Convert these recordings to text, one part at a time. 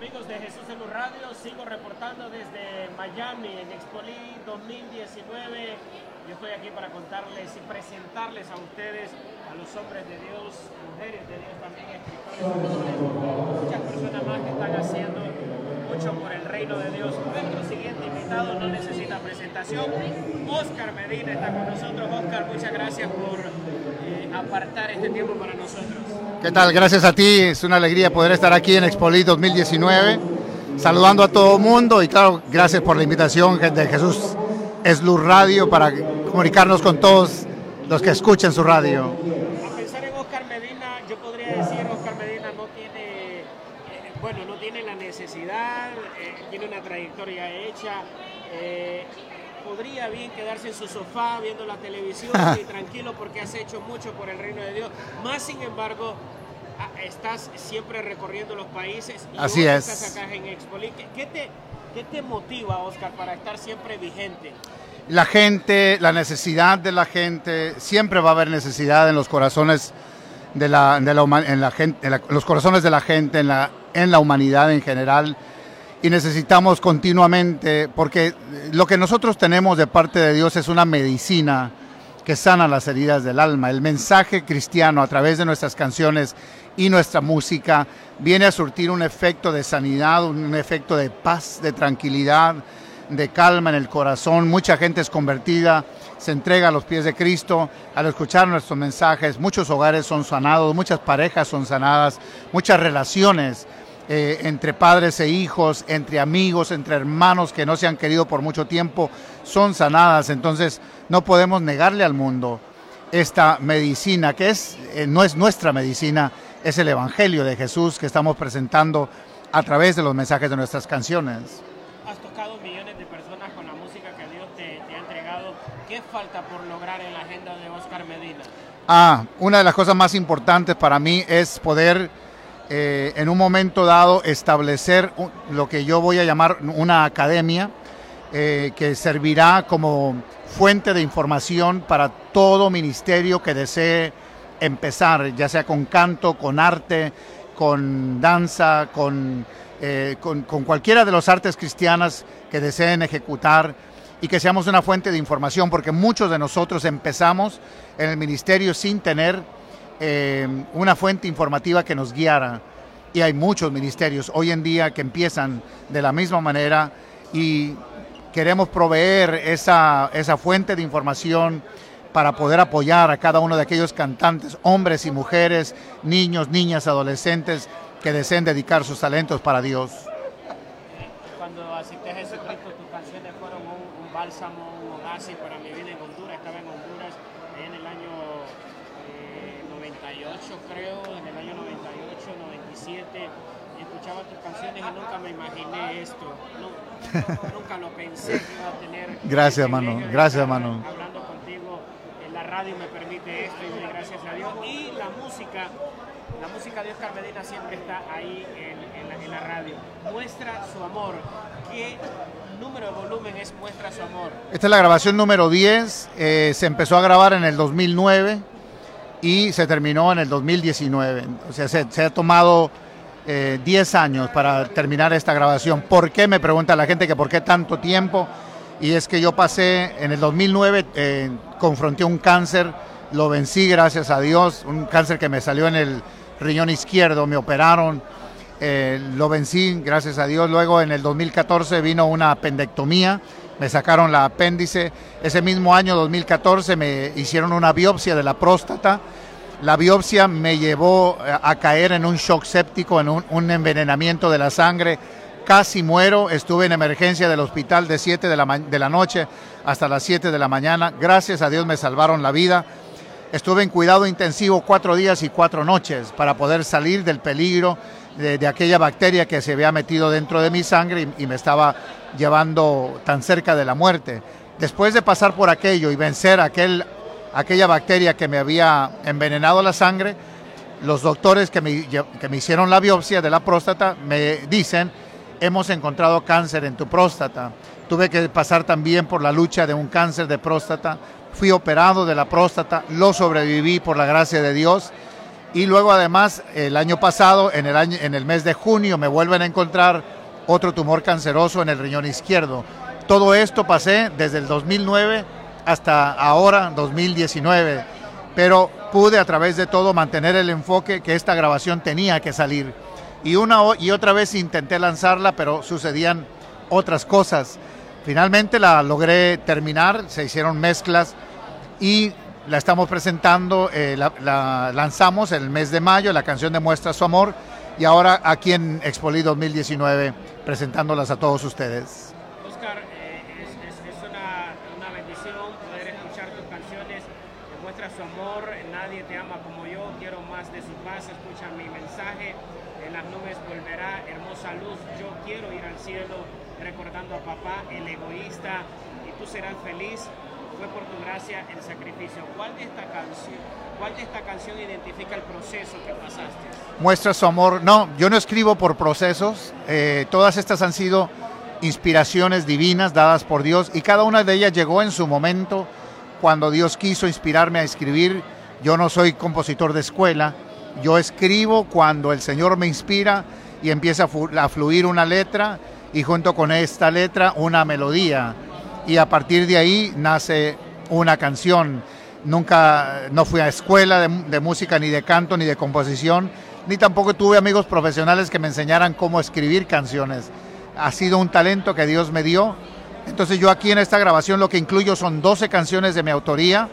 Amigos de Jesús en Luz Radio, sigo reportando desde Miami en Expoli 2019. Yo estoy aquí para contarles y presentarles a ustedes a los hombres de Dios, mujeres de Dios también, escritores, muchas personas más que están haciendo mucho por el reino de Dios. Nuestro siguiente invitado no necesita presentación. Oscar Medina está con nosotros. Oscar, muchas gracias por eh, apartar este tiempo para nosotros. ¿Qué tal? Gracias a ti. Es una alegría poder estar aquí en Expoli 2019, saludando a todo el mundo y claro, gracias por la invitación de Jesús es Luz Radio para comunicarnos con todos los que escuchen su radio. A pensar en Oscar Medina, yo podría decir Oscar Medina no tiene, eh, bueno, no tiene la necesidad, eh, tiene una trayectoria hecha. eh, podría bien quedarse en su sofá viendo la televisión y tranquilo porque has hecho mucho por el reino de Dios. Más sin embargo, estás siempre recorriendo los países y Así hoy es. estás acá en Expoli. ¿Qué, te, ¿Qué te motiva, Oscar, para estar siempre vigente? La gente, la necesidad de la gente, siempre va a haber necesidad en los corazones de la, de la en la gente, en la- los corazones de la gente, en la, en la humanidad en general. Y necesitamos continuamente, porque lo que nosotros tenemos de parte de Dios es una medicina que sana las heridas del alma. El mensaje cristiano a través de nuestras canciones y nuestra música viene a surtir un efecto de sanidad, un efecto de paz, de tranquilidad, de calma en el corazón. Mucha gente es convertida, se entrega a los pies de Cristo al escuchar nuestros mensajes. Muchos hogares son sanados, muchas parejas son sanadas, muchas relaciones eh, entre padres e hijos, entre amigos, entre hermanos que no se han querido por mucho tiempo, son sanadas. Entonces no podemos negarle al mundo esta medicina, que es, eh, no es nuestra medicina, es el Evangelio de Jesús que estamos presentando a través de los mensajes de nuestras canciones. Has tocado millones de personas con la música que Dios te, te ha entregado. ¿Qué falta por lograr en la agenda de Oscar Medina? Ah, una de las cosas más importantes para mí es poder eh, en un momento dado establecer lo que yo voy a llamar una academia eh, que servirá como fuente de información para todo ministerio que desee empezar, ya sea con canto, con arte, con danza, con, eh, con, con cualquiera de las artes cristianas que deseen ejecutar y que seamos una fuente de información, porque muchos de nosotros empezamos en el ministerio sin tener eh, una fuente informativa que nos guiara. Y hay muchos ministerios hoy en día que empiezan de la misma manera y queremos proveer esa, esa fuente de información para poder apoyar a cada uno de aquellos cantantes, hombres y mujeres, niños, niñas, adolescentes que deseen dedicar sus talentos para Dios. Cuando acepté a Jesucristo, tus canciones fueron un, un bálsamo, un oasis para mi vida en Honduras. Estaba en Honduras en el año eh, 98, creo, en el año 98, 97. y Escuchaba tus canciones y nunca me imaginé esto. No, nunca lo pensé que iba a tener. Gracias, hermano. Gracias, hermano. Hablando contigo, en la radio me permite esto y gracias a Dios. Y la música, la música de Oscar Medina siempre está ahí en, en la, en la radio. Muestra su amor. ¿Qué número de volumen es Muestra su amor? Esta es la grabación número 10, eh, se empezó a grabar en el 2009 y se terminó en el 2019. O sea, se, ha tomado eh, 10 años para terminar esta grabación. ¿Por qué? Me pregunta la gente que por qué tanto tiempo. Y es que yo pasé en el 2009, eh, confronté un cáncer, lo vencí gracias a Dios, un cáncer que me salió en el riñón izquierdo, me operaron, eh, lo vencí gracias a Dios. Luego en el 2014 vino una apendectomía, me sacaron la apéndice. Ese mismo año, 2014, me hicieron una biopsia de la próstata. La biopsia me llevó eh, a caer en un shock séptico, en un, envenenamiento de la sangre. Casi muero, estuve en emergencia del hospital de 7 de la, de la noche hasta las 7 de la mañana. Gracias a Dios me salvaron la vida. Estuve en cuidado intensivo cuatro días y cuatro noches para poder salir del peligro de, aquella bacteria que se había metido dentro de mi sangre y, y me estaba llevando tan cerca de la muerte. Después de pasar por aquello y vencer aquel, aquella bacteria que me había envenenado la sangre, los doctores que me, que me hicieron la biopsia de la próstata me dicen, hemos encontrado cáncer en tu próstata. Tuve que pasar también por la lucha de un cáncer de próstata. Fui operado de la próstata, lo sobreviví por la gracia de Dios Y luego además el año pasado, en el, año, en el mes de junio, me vuelven a encontrar otro tumor canceroso en el riñón izquierdo. Todo esto pasé desde el 2009 hasta ahora, 2019. Pero pude a través de todo mantener el enfoque que esta grabación tenía que salir. Y una y otra vez intenté lanzarla, pero sucedían otras cosas. Finalmente la logré terminar, se hicieron mezclas y la estamos presentando, eh, la, lanzamos el mes de mayo, la canción demuestra su amor y ahora aquí en Expoli 2019 presentándolas a todos ustedes. Oscar, eh, es, una, una, bendición poder escuchar tus canciones, demuestra su amor, nadie te ama como yo, quiero más de su paz, escucha mi mensaje, en las nubes volverá hermosa luz, yo quiero ir al cielo recordando a papá, el egoísta, y tú serás feliz fue por tu gracia el sacrificio. ¿Cuál de esta canción, cuál de esta canción identifica el proceso que pasaste? Muestra su amor. No, yo no escribo por procesos. Eh, todas estas han sido inspiraciones divinas dadas por Dios y cada una de ellas llegó en su momento cuando Dios quiso inspirarme a escribir. Yo no soy compositor de escuela. Yo escribo cuando el Señor me inspira y empieza a fluir una letra y junto con esta letra una melodía y a partir de ahí nace una canción. Nunca, no fui a escuela de, música, ni de canto, ni de composición, ni tampoco tuve amigos profesionales que me enseñaran cómo escribir canciones. Ha sido un talento que Dios me dio. Entonces yo aquí en esta grabación lo que incluyo son 12 canciones de mi autoría.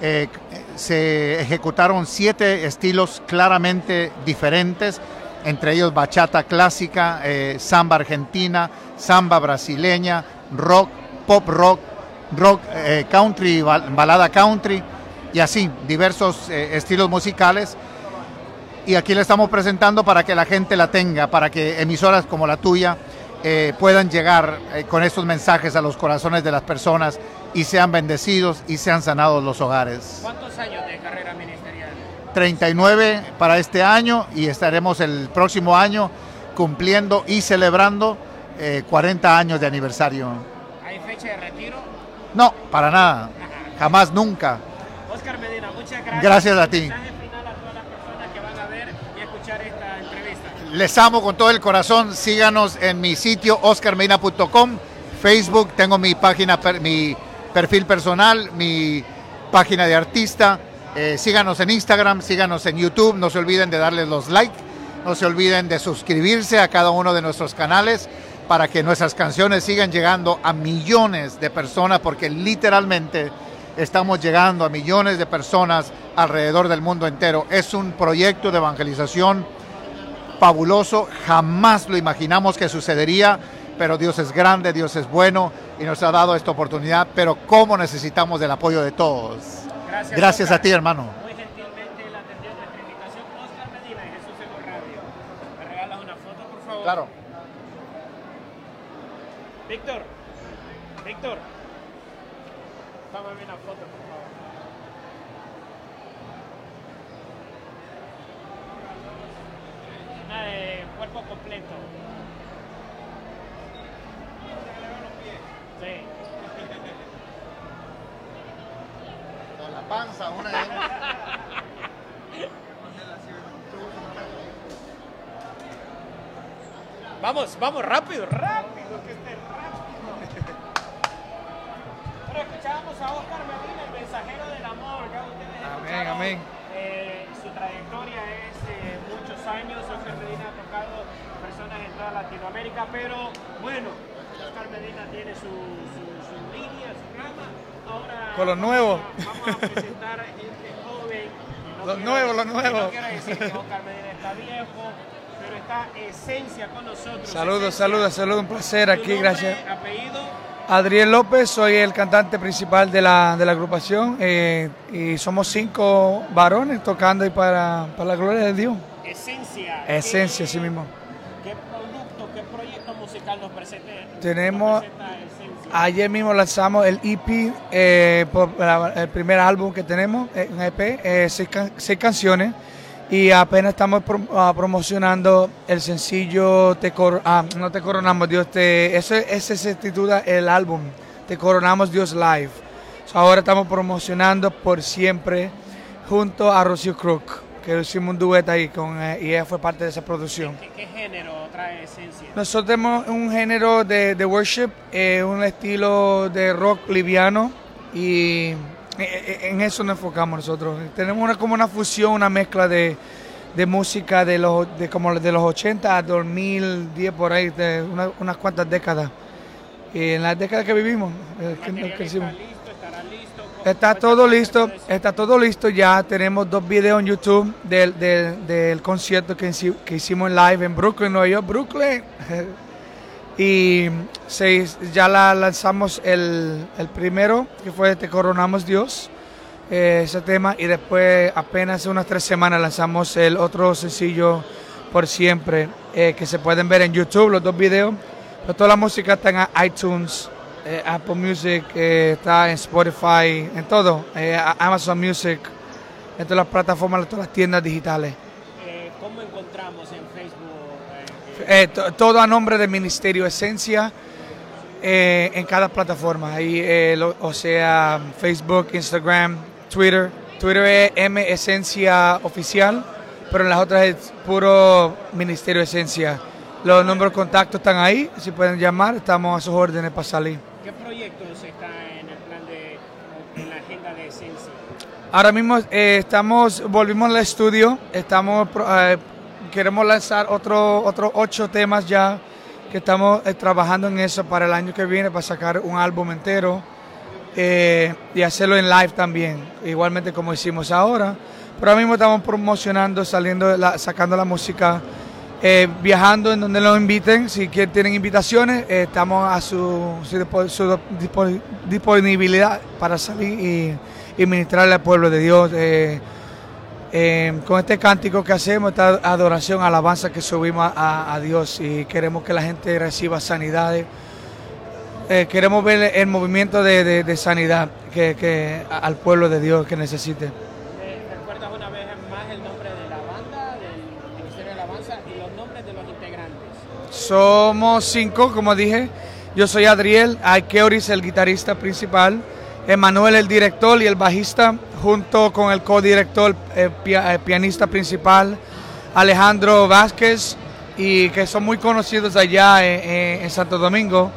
Eh, se ejecutaron siete estilos claramente diferentes, entre ellos bachata clásica, eh, samba argentina, samba brasileña, rock, pop rock, rock eh, country, balada country y así, diversos eh, estilos musicales. Y aquí le estamos presentando para que la gente la tenga, para que emisoras como la tuya eh, puedan llegar con estos mensajes a los corazones de las personas y sean bendecidos y sean sanados los hogares. ¿Cuántos años de carrera ministerial? 39 para este año y estaremos el próximo año cumpliendo y celebrando 40 años de aniversario de retiro? No, para nada. Jamás, nunca. Oscar Medina, muchas gracias. Gracias a ti. Les amo con todo el corazón. Síganos en mi sitio oscarmedina.com, Facebook, tengo mi página, mi perfil personal, mi página de artista. Eh, síganos en Instagram, síganos en YouTube. No se olviden de darles los likes. No se olviden de suscribirse a cada uno de nuestros canales para que nuestras canciones sigan llegando a millones de personas, porque literalmente estamos llegando a millones de personas alrededor del mundo entero. Es un proyecto de evangelización fabuloso, jamás lo imaginamos que sucedería, pero Dios es grande, Dios es bueno y nos ha dado esta oportunidad, pero cómo necesitamos del apoyo de todos. Gracias, Gracias a ti, hermano. Muy gentilmente la atendió nuestra invitación Oscar Medina y Jesús en Radio. ¿Me regalas una foto, por favor? Claro. Víctor, Víctor, tómame una foto, por favor. Una de cuerpo completo. Sí. Con la panza, una de Vamos, vamos, rápido, rápido, que esté escuchábamos a Oscar Medina, el mensajero del amor. Ya ustedes amén, amén. Eh, su trayectoria es de muchos años. Oscar Medina ha tocado personas en toda Latinoamérica, pero bueno, Oscar Medina tiene su, su, línea, su rama. Ahora con los nuevos. Vamos a, presentar gente joven. los nuevos, los nuevos. No quiero decir que Oscar Medina está viejo, pero está esencia con nosotros. Saludos, saludos, saludos, un placer aquí, nombre, gracias. Apellido. Adriel López, soy el cantante principal de la, de la agrupación eh, y somos cinco varones tocando y para, para la gloria de Dios. Esencia. Esencia, sí mismo. ¿Qué producto, qué proyecto musical nos presenta? Tenemos, ayer mismo lanzamos el EP, eh, el primer álbum que tenemos, eh, un EP, seis, canciones y apenas estamos ah, promocionando el sencillo Te ah, no te coronamos Dios te ese, ese se titula el álbum Te coronamos Dios live ahora estamos promocionando por siempre junto a Rocío Crook que hicimos un dueto ahí con, eh, y ella fue parte de esa producción. ¿Qué, género trae esencia? Nosotros tenemos un género de, de worship, eh, un estilo de rock liviano y en eso nos enfocamos nosotros. Tenemos una, como una fusión, una mezcla de, de música de los, de como de los 80 a 2010 por ahí, de unas cuantas décadas. Y en las décadas que vivimos, eh, Está todo listo, está todo listo ya. Tenemos dos videos en YouTube del, del, concierto que, que, hicimos en live en Brooklyn, Nueva York, Brooklyn. y se, ya la lanzamos el, el, primero, que fue Te Coronamos Dios, eh, ese tema. Y después, apenas unas tres semanas, lanzamos el otro sencillo, Por Siempre, eh, que se pueden ver en YouTube, los dos videos. Pero toda la música está en iTunes. Eh, Apple Music, está en Spotify, en todo, Amazon Music, en todas las plataformas, en todas las tiendas digitales. ¿Cómo encontramos en Facebook? todo a nombre del Ministerio Esencia en cada plataforma, ahí, o sea, Facebook, Instagram, Twitter. Twitter es M Esencia Oficial, pero en las otras es puro Ministerio Esencia. Los números de contacto están ahí, si pueden llamar, estamos a sus órdenes para salir. ¿Qué proyectos están en el plan de en la agenda de Esencia? Ahora mismo eh, estamos, volvimos al estudio, estamos, eh, queremos lanzar otro, otros ocho temas ya, que estamos eh, trabajando en eso para el año que viene, para sacar un álbum entero y hacerlo en live también, igualmente como hicimos ahora. Pero ahora mismo estamos promocionando, saliendo, sacando la música eh, viajando en donde nos inviten, si tienen invitaciones, eh, estamos a su, disponibilidad para salir y, ministrarle al pueblo de Dios. Eh, con este cántico que hacemos, esta adoración, alabanza que subimos a, Dios y queremos que la gente reciba sanidades. queremos ver el movimiento de, sanidad que, al pueblo de Dios que necesite. Somos cinco, como dije. Yo soy Adriel, Aikeuris el guitarrista principal, Emanuel el director y el bajista, junto con el codirector, el, el pianista principal, Alejandro Vázquez, y que son muy conocidos allá en, Santo Domingo.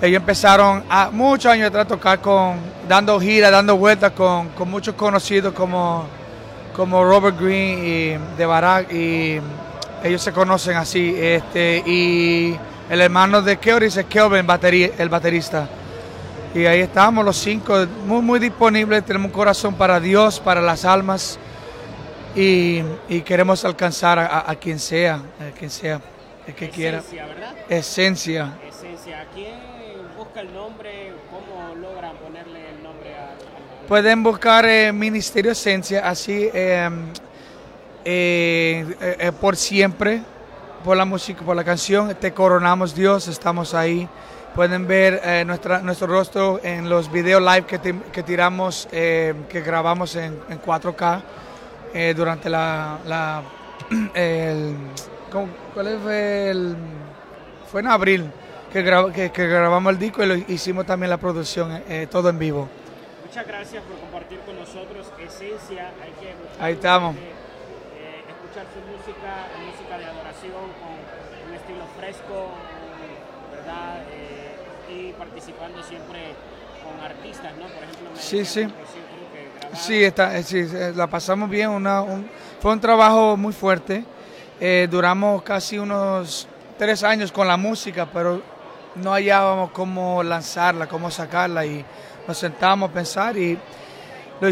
Ellos empezaron a, muchos años atrás a tocar con, dando giras, dando vueltas con, con muchos conocidos como, como Robert Green y de Barak y ellos se conocen así. Este, y el hermano de Keoris es Kelvin, el baterista. Y ahí estamos los cinco, muy, muy disponibles. Tenemos un corazón para Dios, para las almas. Y, queremos alcanzar a, quien sea, a quien sea, el que quiera. ¿verdad? Esencia. Esencia. ¿Quién busca el nombre? ¿Cómo logran ponerle el nombre a Pueden buscar eh, Ministerio Esencia, así em, eh, eh, eh, por siempre, por la música, por la canción. Te coronamos Dios, estamos ahí. Pueden ver eh, nuestra, nuestro rostro en los videos live que, que tiramos, que grabamos en, en 4K durante la... la el, ¿Cuál fue el...? Fue en abril que, que, grabamos el disco y lo hicimos también la producción, todo en vivo. Muchas gracias por compartir con nosotros Esencia. Ahí estamos su música, música de adoración con un estilo fresco, ¿verdad? Eh, y participando siempre con artistas, ¿no? Por ejemplo, sí, sí. Sí, está, eh, sí, eh, la pasamos bien. Una, un, fue un trabajo muy fuerte. duramos casi unos tres años con la música, pero no hallábamos cómo lanzarla, cómo sacarla y nos sentamos a pensar y lo,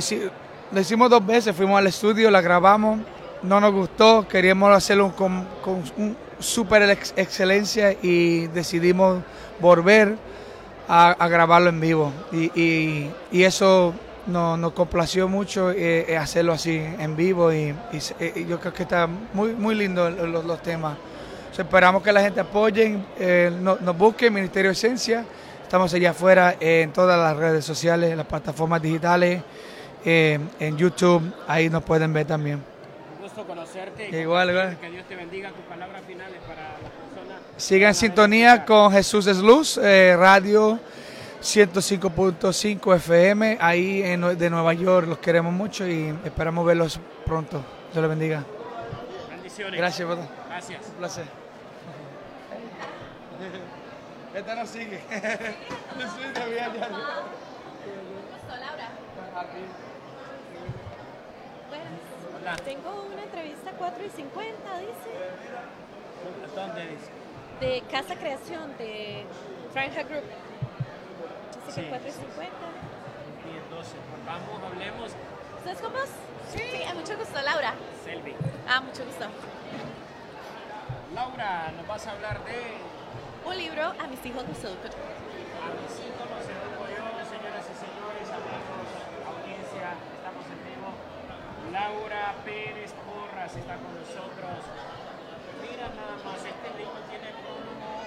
lo hicimos dos veces. Fuimos al estudio, la grabamos no nos gustó, queríamos hacerlo con, con un super excelencia y decidimos volver a, grabarlo en vivo. Y, eso nos, complació mucho eh, eh, hacerlo así en vivo y, eh, yo creo que está muy, muy lindo los, temas. esperamos que la gente apoye, nos, busque Ministerio Esencia. Estamos allá afuera en todas las redes sociales, en las plataformas digitales, en YouTube, ahí nos pueden ver también conocerte. igual, igual. Que Dios te bendiga. Tus palabras finales para las personas. Sigan en sintonía con Jesús es Luz, eh, radio 105.5 FM, ahí en, de Nueva York. Los queremos mucho y esperamos verlos pronto. Dios le bendiga. Bendiciones. Gracias, brother. Gracias. Un placer. Esta no sigue. Laura. Hola. Tengo una entrevista 4 y 50, dice. ¿Dónde dice? De Casa Creación, de Franja Group. Dice Sí. que 4 y 50. Y entonces, vamos, hablemos. ¿Ustedes cómo es? Sí. a mucho gusto, Laura. Selvi. Ah, mucho gusto. Laura, nos vas a hablar de Un libro a mis hijos los educo. A mis hijos los educo yo, señoras y señores, amigos, audiencia, estamos en vivo. Laura Pérez Porras está con nosotros. Mira nada más, este libro tiene prólogo,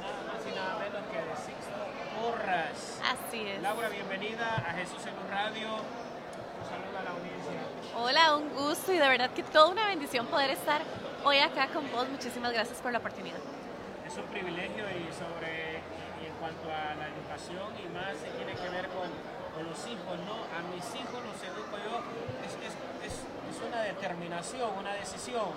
nada más y nada menos que de Sixto Porras. Así es. Laura, bienvenida a Jesús en un Radio. Un saludo a la audiencia. Hola, un gusto y de verdad que toda una bendición poder estar hoy acá con vos. Muchísimas gracias por la oportunidad. Es un privilegio y sobre y en cuanto a la educación y más se tiene que ver con, con los hijos, ¿no? A mis hijos los educo yo, es, es, es, es una determinación, una decisión.